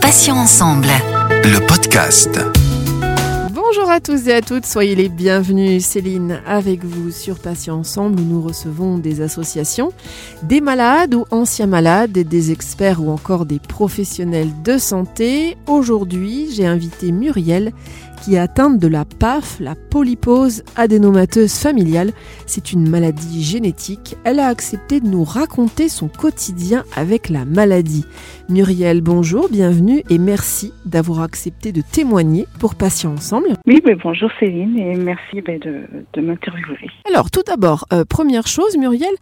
Patients ensemble. Le podcast. Bonjour à tous et à toutes, soyez les bienvenus. Céline avec vous sur Patients Ensemble nous recevons des associations, des malades ou anciens malades, des experts ou encore des professionnels de santé. Aujourd'hui, j'ai invité Muriel qui est atteinte de la PAF, la polypose adénomateuse familiale. C'est une maladie génétique. Elle a accepté de nous raconter son quotidien avec la maladie. Muriel, bonjour, bienvenue et merci d'avoir accepté de témoigner pour Patients Ensemble. Oui, mais bonjour Céline et merci ben, de, de m'interviewer. Alors tout d'abord, euh, première chose, Muriel,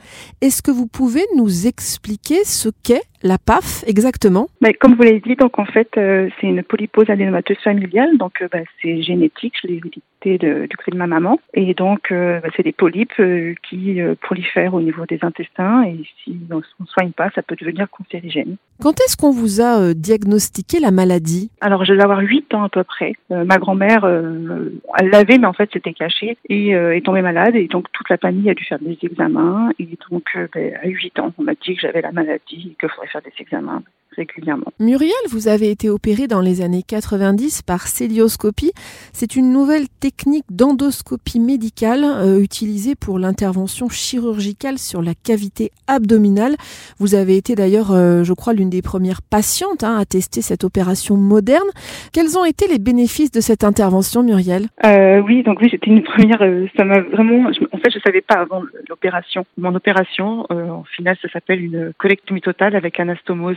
est-ce que vous pouvez nous expliquer ce qu'est la PAF exactement. Ben, Comme vous l'avez dit, donc en fait, euh, c'est une polypose adénomateuse familiale, donc euh, ben, c'est génétique, je l'ai de, du côté de ma maman, et donc ben, c'est des polypes qui prolifèrent au niveau des intestins, et si on ne soigne pas, ça peut devenir cancérigène. Quand est-ce qu'on vous a diagnostiqué la maladie? Alors je vais avoir 8 ans à peu près. ma grand-mère, elle l'avait, mais en fait c'était caché, et est tombée malade, et donc toute la famille a dû faire des examens, et donc ben, à 8 ans, on m'a dit que j'avais la maladie et qu'il faudrait faire des examens régulièrement. Muriel, vous avez été opérée dans les années 90 par célioscopie. C'est une nouvelle technique d'endoscopie médicale euh, utilisée pour l'intervention chirurgicale sur la cavité abdominale. Vous avez été d'ailleurs, euh, je crois, l'une des premières patientes hein, à tester cette opération moderne. Quels ont été les bénéfices de cette intervention, Muriel? Euh, Oui, donc oui, j'étais une première. Euh, ça m'a vraiment. en fait, je savais pas avant l'opération. Mon opération, en final, ça s'appelle une colectomie totale avec anastomose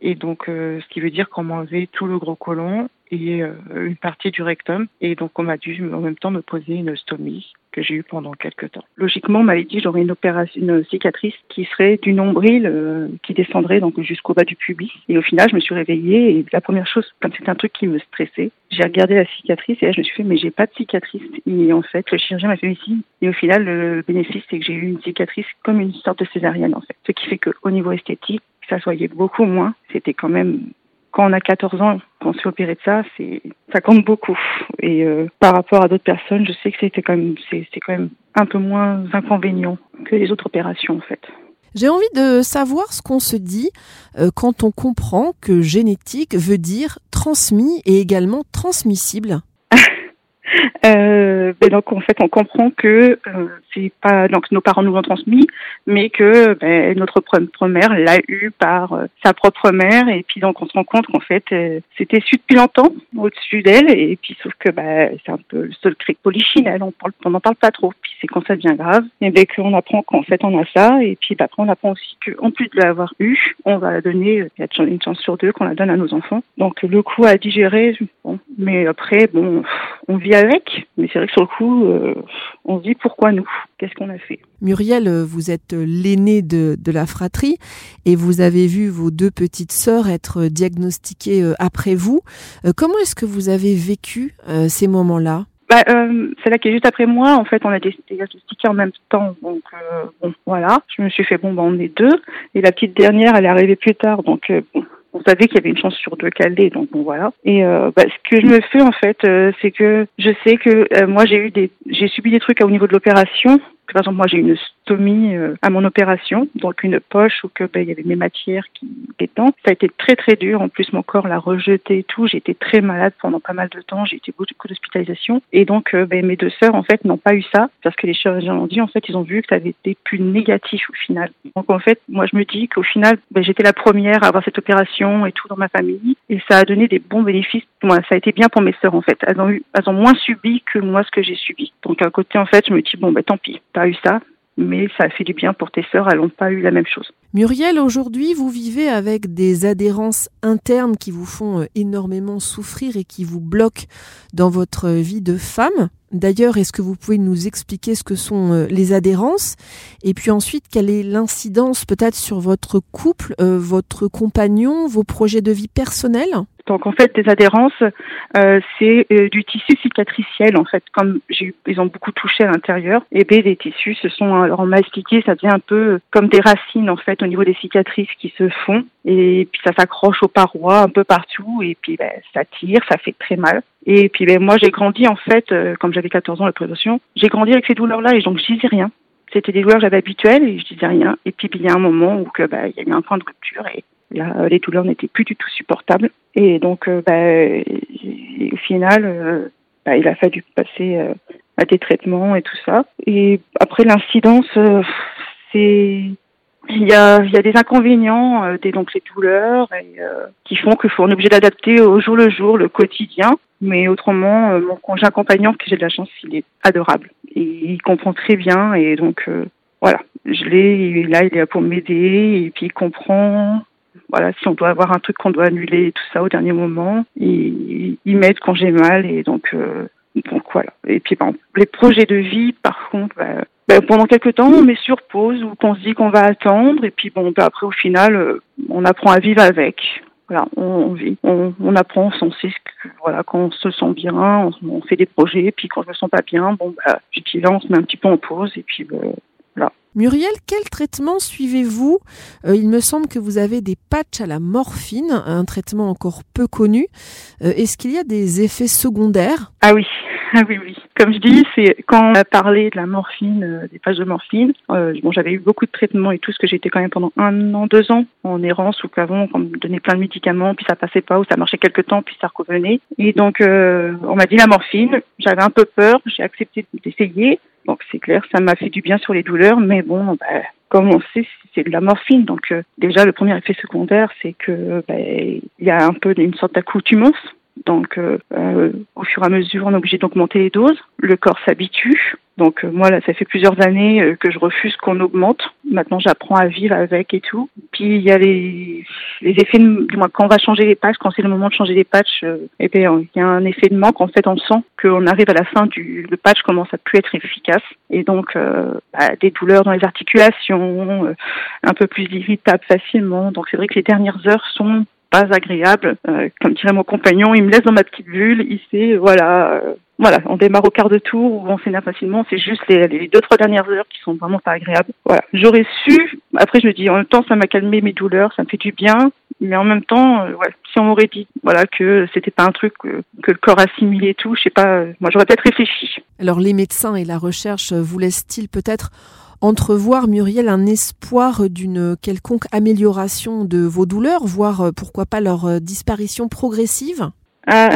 et donc euh, ce qui veut dire qu'on m'a tout le gros côlon et euh, une partie du rectum et donc on m'a dû en même temps me poser une stomie que j'ai eu pendant quelques temps. Logiquement, on m'avait dit j'aurais une cicatrice qui serait du nombril euh, qui descendrait donc jusqu'au bas du pubis. Et au final, je me suis réveillée et la première chose, comme c'était un truc qui me stressait, j'ai regardé la cicatrice et là je me suis fait mais j'ai pas de cicatrice. Et en fait, le chirurgien m'a fait ici. Et au final, le bénéfice c'est que j'ai eu une cicatrice comme une sorte de césarienne en fait. Ce qui fait qu'au niveau esthétique, ça soyait beaucoup moins. C'était quand même quand on a 14 ans, quand on se fait opérer de ça, c'est ça compte beaucoup. Et euh, par rapport à d'autres personnes, je sais que c'était quand même c'est quand même un peu moins inconvénient que les autres opérations en fait. J'ai envie de savoir ce qu'on se dit euh, quand on comprend que génétique veut dire transmis et également transmissible. Euh, ben donc en fait on comprend que euh, c'est pas donc nos parents nous l'ont transmis, mais que ben, notre propre mère l'a eu par euh, sa propre mère. Et puis donc on se rend compte qu'en fait euh, c'était su depuis longtemps au-dessus d'elle. Et puis sauf que ben, c'est un peu le seul cri polichinelle, on parle on n'en parle pas trop. Puis c'est quand ça devient grave. Et ben qu'on apprend qu'en fait on a ça. Et puis ben, après on apprend aussi qu'en plus de l'avoir eu, on va la donner il y a une chance sur deux qu'on la donne à nos enfants. Donc le coup à digérer, bon, mais après bon on vit avec, mais c'est vrai que sur le coup, euh, on se dit pourquoi nous? Qu'est-ce qu'on a fait? Muriel, vous êtes l'aînée de, de, la fratrie et vous avez vu vos deux petites sœurs être diagnostiquées euh, après vous. Euh, comment est-ce que vous avez vécu ces moments-là? Bah, euh, celle-là qui est juste après moi, en fait, on a été diagnostiqués en même temps. Donc, bon, voilà. Je me suis fait, bon, bah, on est deux. Et la petite dernière, elle est arrivée plus tard. Donc, bon, on savait qu'il y avait une chance sur deux qu'elle donc bon voilà. Et euh, bah, ce que je me fais en fait, euh, c'est que je sais que euh, moi j'ai eu des, j'ai subi des trucs au niveau de l'opération par exemple, moi, j'ai une stomie euh, à mon opération, donc une poche où ben, il y avait mes matières qui étaient Ça a été très très dur. En plus, mon corps l'a rejeté et tout. Été très malade pendant pas mal de temps. J'ai été beaucoup d'hospitalisation. Et donc, euh, ben, mes deux sœurs, en fait, n'ont pas eu ça parce que les chirurgiens l'ont dit. En fait, ils ont vu que ça avait été plus négatif au final. Donc, en fait, moi, je me dis qu'au final, ben, j'étais la première à avoir cette opération et tout dans ma famille. Et ça a donné des bons bénéfices. Moi, ça a été bien pour mes sœurs, en fait. Elles ont eu, elles ont moins subi que moi ce que j'ai subi. Donc, à côté, en fait, je me dis, bon, ben, tant pis eu ça, mais ça a fait du bien pour tes sœurs, elles n'ont pas eu la même chose. Muriel, aujourd'hui, vous vivez avec des adhérences internes qui vous font euh, énormément souffrir et qui vous bloquent dans votre vie de femme. D'ailleurs, est-ce que vous pouvez nous expliquer ce que sont euh, les adhérences? Et puis ensuite, quelle est l'incidence peut-être sur votre couple, euh, votre compagnon, vos projets de vie personnels? Donc en fait, des adhérences, euh, c'est euh, du tissu cicatriciel en fait. Comme j'ai, ils ont beaucoup touché à l'intérieur, et bien les tissus se sont alors mastiqués, ça devient un peu comme des racines en fait au niveau des cicatrices qui se font, et puis ça s'accroche aux parois un peu partout, et puis ben, ça tire, ça fait très mal. Et puis ben, moi j'ai grandi en fait, euh, comme j'avais 14 ans la prévention, j'ai grandi avec ces douleurs-là et donc je disais rien C'était des douleurs j'avais habituelles et je disais rien. Et puis il y a un moment où que bah, il y a eu un point de rupture et là les douleurs n'étaient plus du tout supportables. Et donc bah, au final, bah, il a fallu passer à des traitements et tout ça. Et après l'incidence, il y a, des inconvénients, euh, des, donc les douleurs, euh, qui font qu'il faut on est obligé d'adapter au jour le jour, le quotidien. Mais autrement, euh, mon conjoint accompagnant, que j'ai de la chance, il est adorable. Et il comprend très bien, et donc euh, voilà, je l'ai, là il est là pour m'aider, et puis il comprend. Voilà, si on doit avoir un truc qu'on doit annuler, tout ça au dernier moment, il, il m'aide quand j'ai mal, et donc donc voilà. Et puis bon, les projets de vie, par contre, bah, ben, pendant quelques temps, on met sur pause ou qu'on se dit qu'on va attendre. Et puis bon, ben, après au final, euh, on apprend à vivre avec. Voilà, on, vit, on, on apprend, on sait voilà, quand on se sent bien, on, on, fait des projets. Et puis quand je me sens pas bien, bon, bah, là, on se met un petit peu en pause. Et puis ben, voilà. Muriel, quel traitement suivez-vous? Euh, Il me semble que vous avez des patchs à la morphine, un traitement encore peu connu. Euh, Est-ce qu'il y a des effets secondaires? Ah oui, ah oui, oui. Comme je dis, c'est quand on a parlé de la morphine, euh, des pages de morphine. Bon, j'avais eu beaucoup de traitements et tout, ce que j'étais quand même pendant un an, deux ans en errance ou qu'avant on me donnait plein de médicaments, puis ça passait pas ou ça marchait quelques temps, puis ça revenait. Et donc on m'a dit la morphine. J'avais un peu peur, j'ai accepté d'essayer. Donc c'est clair, ça m'a fait du bien sur les douleurs, mais bon, bah, comme on sait, c'est de la morphine. Donc euh, déjà, le premier effet secondaire, c'est que bah, il y a un peu une sorte d'accoutumance donc, euh, euh, au fur et à mesure, on est obligé d'augmenter les doses. Le corps s'habitue. Donc, euh, moi, là, ça fait plusieurs années que je refuse qu'on augmente. Maintenant, j'apprends à vivre avec et tout. Puis, il y a les, les effets, de, du moins, quand on va changer les patchs, quand c'est le moment de changer les patchs, euh, eh bien, il y a un effet de manque. En fait, on sent qu'on arrive à la fin du le patch commence à plus être efficace. Et donc, euh, bah, des douleurs dans les articulations, un peu plus irritable facilement. Donc, c'est vrai que les dernières heures sont pas agréable. Euh, comme dirait mon compagnon, il me laisse dans ma petite bulle, il sait, voilà, euh, voilà, on démarre au quart de tour ou on s'énerve facilement, c'est juste les, les, deux, trois dernières heures qui sont vraiment pas agréables. Voilà. J'aurais su, après je me dis, en même temps, ça m'a calmé mes douleurs, ça me fait du bien, mais en même temps, euh, si on m'aurait dit, voilà, que c'était pas un truc que, que le corps assimilait et tout, je sais pas, moi j'aurais peut-être réfléchi. Alors les médecins et la recherche vous laissent-ils peut-être entrevoir, Muriel, un espoir d'une quelconque amélioration de vos douleurs, voire euh, pourquoi pas leur euh, disparition progressive? Euh,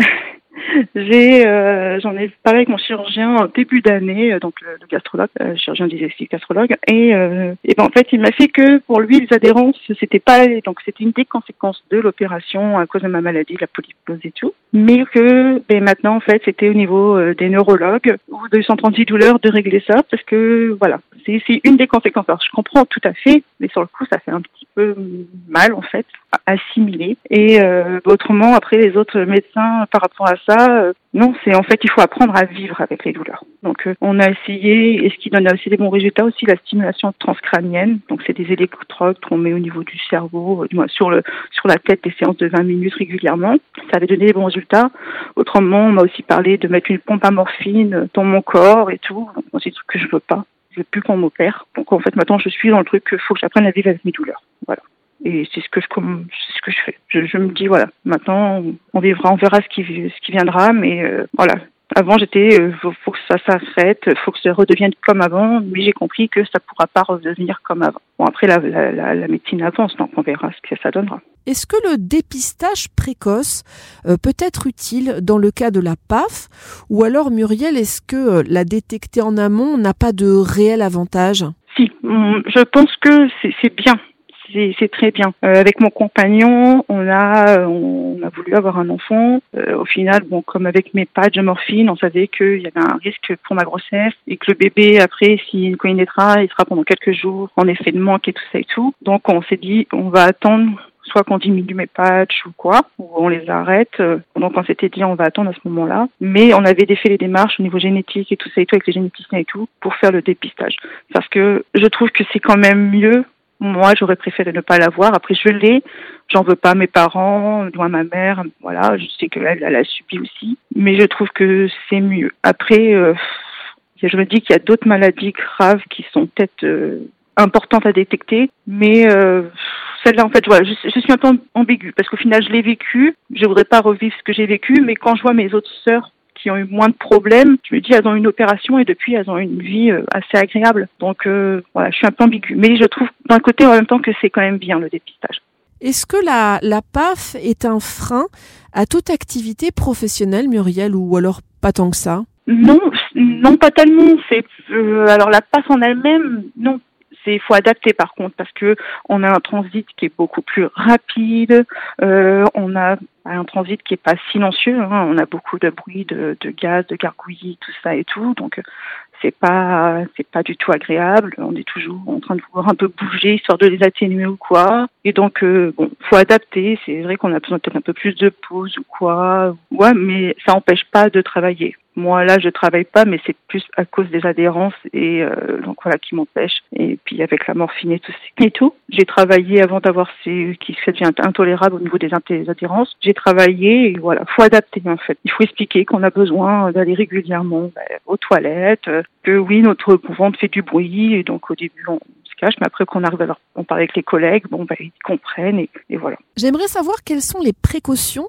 j'ai, euh, j'en ai parlé avec mon chirurgien au début d'année, donc le, le gastrologue, euh, chirurgien digestif, gastrologue, et, euh, et ben en fait il m'a fait que pour lui les adhérences c'était pas, donc c'était une des conséquences de l'opération à cause de ma maladie, la polypose et tout, mais que ben maintenant en fait c'était au niveau euh, des neurologues ou de 136 douleurs de régler ça parce que voilà c'est, c'est une des conséquences. Alors je comprends tout à fait, mais sur le coup ça fait un petit peu mal en fait assimiler. Et euh, autrement après les autres médecins par rapport à ça euh, non, c'est en fait il faut apprendre à vivre avec les douleurs. Donc euh, on a essayé, et ce qui donne aussi des bons résultats aussi, la stimulation transcrânienne. Donc c'est des électrodes qu'on met au niveau du cerveau, euh, sur le sur la tête, des séances de 20 minutes régulièrement. Ça avait donné des bons résultats. Autrement, on m'a aussi parlé de mettre une pompe à morphine dans mon corps et tout. C'est des trucs que je veux pas. Je veux plus qu'on m'opère. Donc en fait maintenant je suis dans le truc faut que j'apprenne à vivre avec mes douleurs. Voilà et c'est ce que je c'est ce que je fais. Je, je, me dis voilà, maintenant on vivra, on verra ce qui ce qui viendra, mais euh, voilà. Avant j'étais euh, faut, faut, que ça s'arrête, faut que ça redevienne comme avant, mais j'ai compris que ça pourra pas redevenir comme avant. Bon après la, la, la, la médecine avance, donc on verra ce que ça donnera. Est-ce que le dépistage précoce euh, peut être utile dans le cas de la PAF? Ou alors Muriel, est-ce que euh, la détecter en amont n'a pas de réel avantage? Si, je pense que c'est bien c'est très bien. Euh, avec mon compagnon, on a on a voulu avoir un enfant. Euh, au final, bon, comme avec mes patchs de morphine, on savait qu'il y avait un risque pour ma grossesse et que le bébé après, si il naîtra, il sera pendant quelques jours en effet de manque et tout ça et tout. Donc on s'est dit, on va attendre soit qu'on diminue mes patchs ou quoi, ou on les arrête. Donc on s'était dit on va attendre à ce moment-là. Mais on avait fait les démarches au niveau génétique et tout ça et tout avec les généticiens et tout pour faire le dépistage. Parce que je trouve que c'est quand même mieux moi, j'aurais préféré ne pas l'avoir. Après, je l'ai. J'en veux pas à mes parents, loin ma mère. Voilà, je sais qu'elle, elle a subi aussi. Mais je trouve que c'est mieux. Après, euh, je me dis qu'il y a d'autres maladies graves qui sont peut-être euh, importantes à détecter. Mais euh, celle-là, en fait, voilà, je, je, suis un peu ambiguë parce qu'au final, je l'ai vécu. Je voudrais pas revivre ce que j'ai vécu. Mais quand je vois mes autres sœurs qui ont eu moins de problèmes, je me dis elles ont une opération et depuis elles ont une vie euh, assez agréable. Donc euh, voilà, je suis un peu ambiguë. Mais je trouve d'un côté en même temps que c'est quand même bien le dépistage. Est-ce que la, la PAF est un frein à toute activité professionnelle, Muriel, ou alors pas tant que ça? Non, non pas tellement. C'est euh, alors la PAF en elle-même, non. C'est faut adapter par contre parce que on a un transit qui est beaucoup plus rapide. Euh, on a un transit qui est pas silencieux. Hein, on a beaucoup de bruit, de, gaz, de gargouillis, tout ça et tout. Donc c'est pas c'est pas du tout agréable. On est toujours en train de vouloir un peu bouger histoire de les atténuer ou quoi. Et donc euh, bon, faut adapter. C'est vrai qu'on a besoin peut-être un peu plus de pause ou quoi. Ouais, mais ça empêche pas de travailler. Moi là, je travaille pas, mais c'est plus à cause des adhérences et euh, donc voilà qui m'empêche. Et puis avec la morphine et tout, et tout, j'ai travaillé avant d'avoir ces qui se devient intolérable au niveau des, adhérences. J'ai travaillé et voilà, faut adapter en fait. Il faut expliquer qu'on a besoin d'aller régulièrement ben, aux toilettes, que oui notre ventre fait du bruit et donc au début on cache, mais après qu'on arrive à leur on parle avec les collègues, bon ben ils comprennent et, et voilà. J'aimerais savoir quelles sont les précautions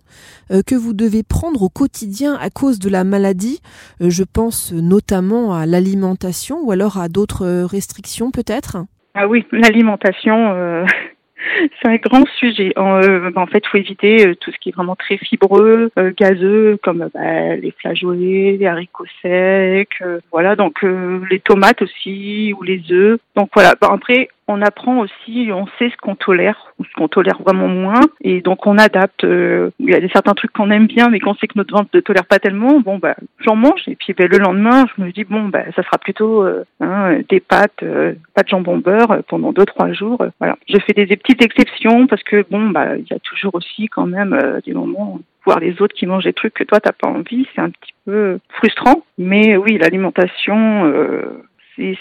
euh, que vous devez prendre au quotidien à cause de la maladie. Euh, je pense notamment à l'alimentation ou alors à d'autres euh, restrictions peut-être. Ah oui, l'alimentation. Euh... C'est un grand sujet. En, euh, en fait, faut éviter euh, tout ce qui est vraiment très fibreux, euh, gazeux, comme bah, les flageolets, les haricots secs, euh, voilà. Donc les tomates aussi ou les œufs. Donc voilà. Après, on apprend aussi, on sait ce qu'on tolère ou ce qu'on tolère vraiment moins, et donc on adapte. Il y a des certains trucs qu'on aime bien, mais qu'on sait que notre ventre ne tolère pas tellement. Bon, bah, j'en mange, et puis bah, le lendemain, je me dis bon, bah, ça sera plutôt hein, des pâtes, euh, pâtes jambon beurre pendant deux trois jours. voilà. Je fais des, des, petites exceptions parce que bon, bah, il y a toujours aussi quand même des moments voir les autres qui mangent des trucs que toi t'as pas envie, c'est un petit peu frustrant. Mais oui, l'alimentation, euh, c'est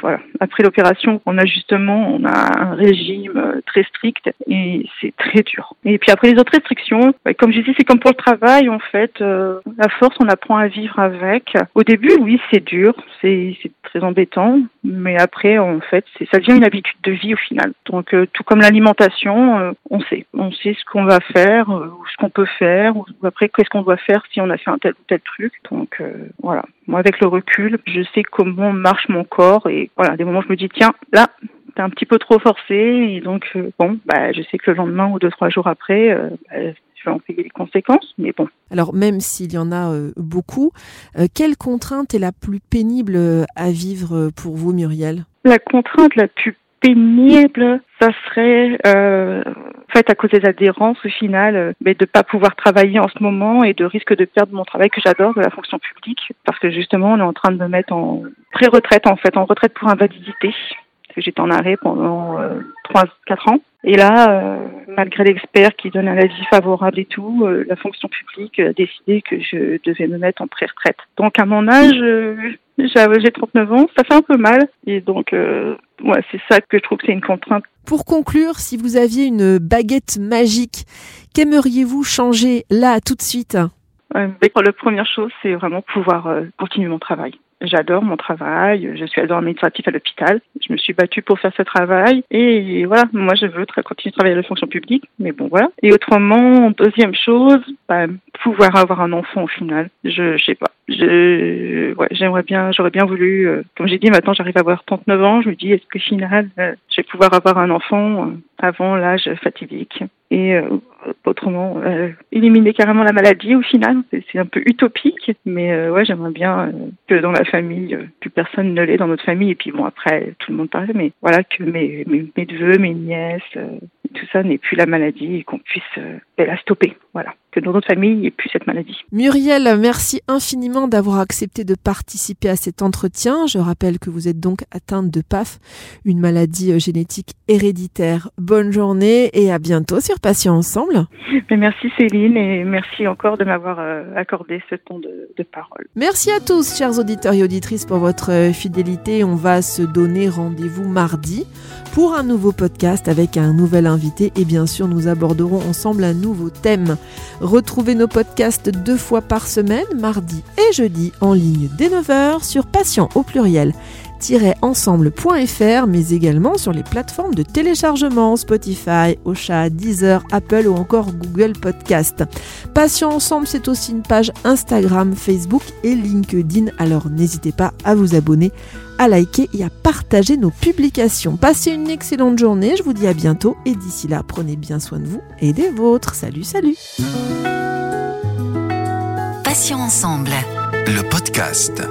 voilà. Après l'opération, on a justement, on a un régime euh, très strict et c'est très dur. Et puis après les autres restrictions, comme je disais, c'est comme pour le travail en fait. Euh, la force, on apprend à vivre avec. Au début, oui, c'est dur, c'est très embêtant, mais après, en fait, ça devient une habitude de vie au final. Donc euh, tout comme l'alimentation, euh, on sait, on sait ce qu'on va faire, euh, ou ce qu'on peut faire, ou après qu'est-ce qu'on doit faire si on a fait un tel ou tel truc. Donc voilà. Moi, avec le recul, je sais comment marche mon corps et voilà, des moments je me dis tiens, là, t'es un petit peu trop forcé et donc euh, bon, bah je sais que le lendemain ou deux trois jours après, euh, bah, je vais en payer les conséquences, mais bon. Alors même s'il y en a euh, beaucoup, quelle contrainte est la plus pénible à vivre pour vous, Muriel? La contrainte la plus pénible, ça serait euh, en fait à cause des adhérences au final, mais de pas pouvoir travailler en ce moment et de risque de perdre mon travail que j'adore de la fonction publique parce que justement on est en train de me mettre en pré-retraite en fait, en retraite pour invalidité. J'étais en arrêt pendant trois, quatre ans. Et là, euh, malgré l'expert qui donne un avis favorable et tout, euh, la fonction publique a décidé que je devais me mettre en pré-retraite. Donc à mon âge, euh, j'ai 39 ans, ça fait un peu mal. Et donc, ouais, c'est ça que je trouve que c'est une contrainte. Pour conclure, si vous aviez une baguette magique, qu'aimeriez-vous changer là, tout de suite? Euh, La première chose, c'est vraiment pouvoir continuer mon travail. J'adore mon travail, je suis adorée administratif à l'hôpital. Je me suis battue pour faire ce travail et voilà, moi je veux continuer de travailler à la fonction publique, mais bon voilà. Et autrement, deuxième chose, bah, pouvoir avoir un enfant au final. Je, je sais pas. Je, ouais, j'aimerais bien, j'aurais bien voulu, euh, comme j'ai dit, maintenant j'arrive à avoir 39 ans, je me dis est-ce que final, euh, je vais pouvoir avoir un enfant euh, avant l'âge fatidique? Et euh, autrement euh, éliminer carrément la maladie au final. C'est un peu utopique, mais euh, ouais, j'aimerais bien que dans la famille, plus personne ne l'ait dans notre famille. Et puis bon, après, tout le monde parle, mais voilà, que mes, mes, neveux, mes nièces, tout ça n'ait plus la maladie et qu'on puisse la stopper. Voilà que dans notre famille, il n'y ait plus cette maladie. Muriel, merci infiniment d'avoir accepté de participer à cet entretien. Je rappelle que vous êtes donc atteinte de PAF, une maladie génétique héréditaire. Bonne journée et à bientôt sur Patients Ensemble. Mais merci Céline et merci encore de m'avoir accordé ce temps de, de, parole. Merci à tous, chers auditeurs et auditrices, pour votre fidélité. On va se donner rendez-vous mardi pour un nouveau podcast avec un nouvel invité et bien sûr nous aborderons ensemble un nouveau thème. Retrouvez nos podcasts deux fois par semaine, mardi et jeudi, en ligne dès 9h sur patient au pluriel passion-ensemble.fr, mais également sur les plateformes de téléchargement Spotify, Ocha, Deezer, Apple ou encore Google Podcast. Passion Ensemble, c'est aussi une page Instagram, Facebook et LinkedIn, alors n'hésitez pas à vous abonner à liker et à partager nos publications. Passez une excellente journée, je vous dis à bientôt et d'ici là, prenez bien soin de vous et des vôtres. Salut, salut Passions ensemble. Le podcast.